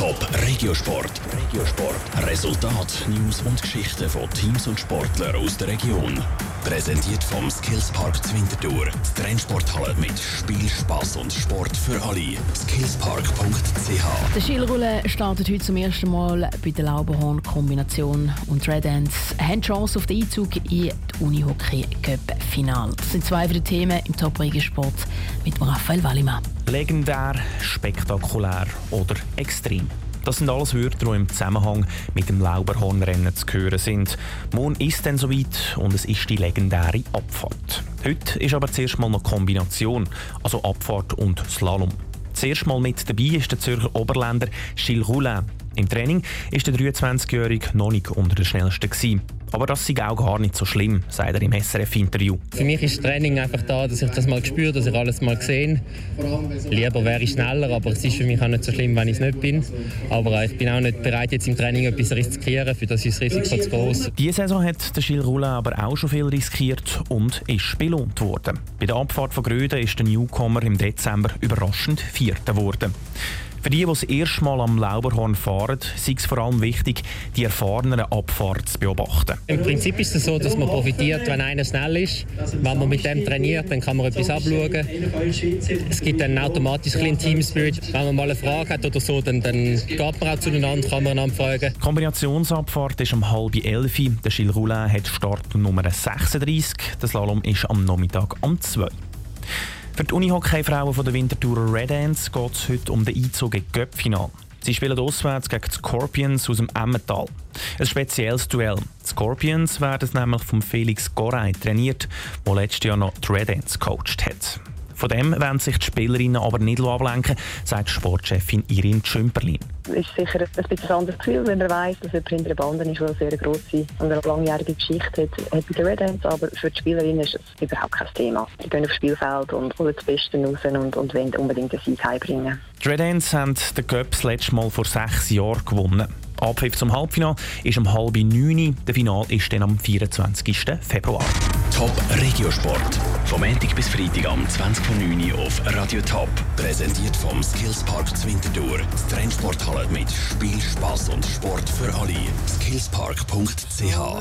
Top Regiosport. Regiosport. Resultat, News und Geschichten von Teams und Sportlern aus der Region. Präsentiert vom Skillspark Zwintertour. Die Trennsporthalle mit Spiel, Spass und Sport für alle. Skillspark.ch. Der Skilrulle startet heute zum ersten Mal bei der Lauberhorn-Kombination und Red Ants haben Chance auf den Einzug in die Unihockey Cup Final. Das sind zwei den Themen im Top Regiosport mit Raphael Wallimann. Legendär, spektakulär oder extrem. Das sind alles Wörter, die im Zusammenhang mit dem Lauberhornrennen zu hören sind. Morgen ist dann soweit und es ist die legendäre Abfahrt. Heute ist aber zuerst mal noch Kombination, also Abfahrt und Slalom. Zuerst mal mit dabei ist der Zürcher Oberländer Gilles Roulin. Im Training ist der 23-Jährige noch nicht unter den Schnellsten. Aber das sei auch gar nicht so schlimm, sagt er im SRF-Interview. Für mich ist das Training einfach da, dass ich das mal spüre, dass ich alles mal gesehen Lieber wäre ich schneller, aber es ist für mich auch nicht so schlimm, wenn ich es nicht bin. Aber ich bin auch nicht bereit, jetzt im Training etwas zu riskieren, für das ist das Risiko zu groß. Diese Saison hat der Gilles Roulin aber auch schon viel riskiert und ist belohnt worden. Bei der Abfahrt von Gröden ist der Newcomer im Dezember überraschend Vierter geworden. Für die, die das erste Mal am Lauberhorn fahren, ist es vor allem wichtig, die erfahrenen Abfahrt zu beobachten. Im Prinzip ist es so, dass man profitiert, wenn einer schnell ist. Wenn man mit dem trainiert, dann kann man etwas abschauen. Es gibt dann automatisch ein Team Spirit. Wenn man mal eine Frage hat oder so, dann, dann geht man auch zueinander, kann man einander fragen. Die Kombinationsabfahrt ist um halb elf. Der Gilles Roulin hat Start Nummer 36. Der Slalom ist am Nachmittag um 2. Für die Unihockey-Frauen der Winterthurer Red Ants geht es heute um den Einzug in Göppfinal. Sie spielen auswärts gegen die Scorpions aus dem Emmental. Ein spezielles Duell. Die Scorpions werden nämlich von Felix Gorey trainiert, der letztes Jahr noch die Red Ants gecoacht hat. Von dem werden sich die Spielerinnen aber nicht ablenken, sagt Sportchefin Irin Schümperlin. Es ist sicher ein bisschen anderes Gefühl, wenn man weiss, dass jemand hinter der Bande ist, der eine sehr grosse und eine langjährige Geschichte hat, hat bei den Red Ants. Aber für die Spielerinnen ist es überhaupt kein Thema. Sie gehen aufs Spielfeld und holen das Beste raus und, und wollen unbedingt den Sieg heimbringen. Die Red Ants haben den Cup das letzte Mal vor sechs Jahren gewonnen. Abpfiff zum Halbfinale ist um halb neun. Der Final ist dann am 24. Februar. Top Regiosport. Vom Montag bis Freitag am 20.09 Uhr auf Radio Top. Präsentiert vom Skillspark Zwintertour. Die Trennsporthalle mit Spiel, Spass und Sport für alle. Skillspark.ch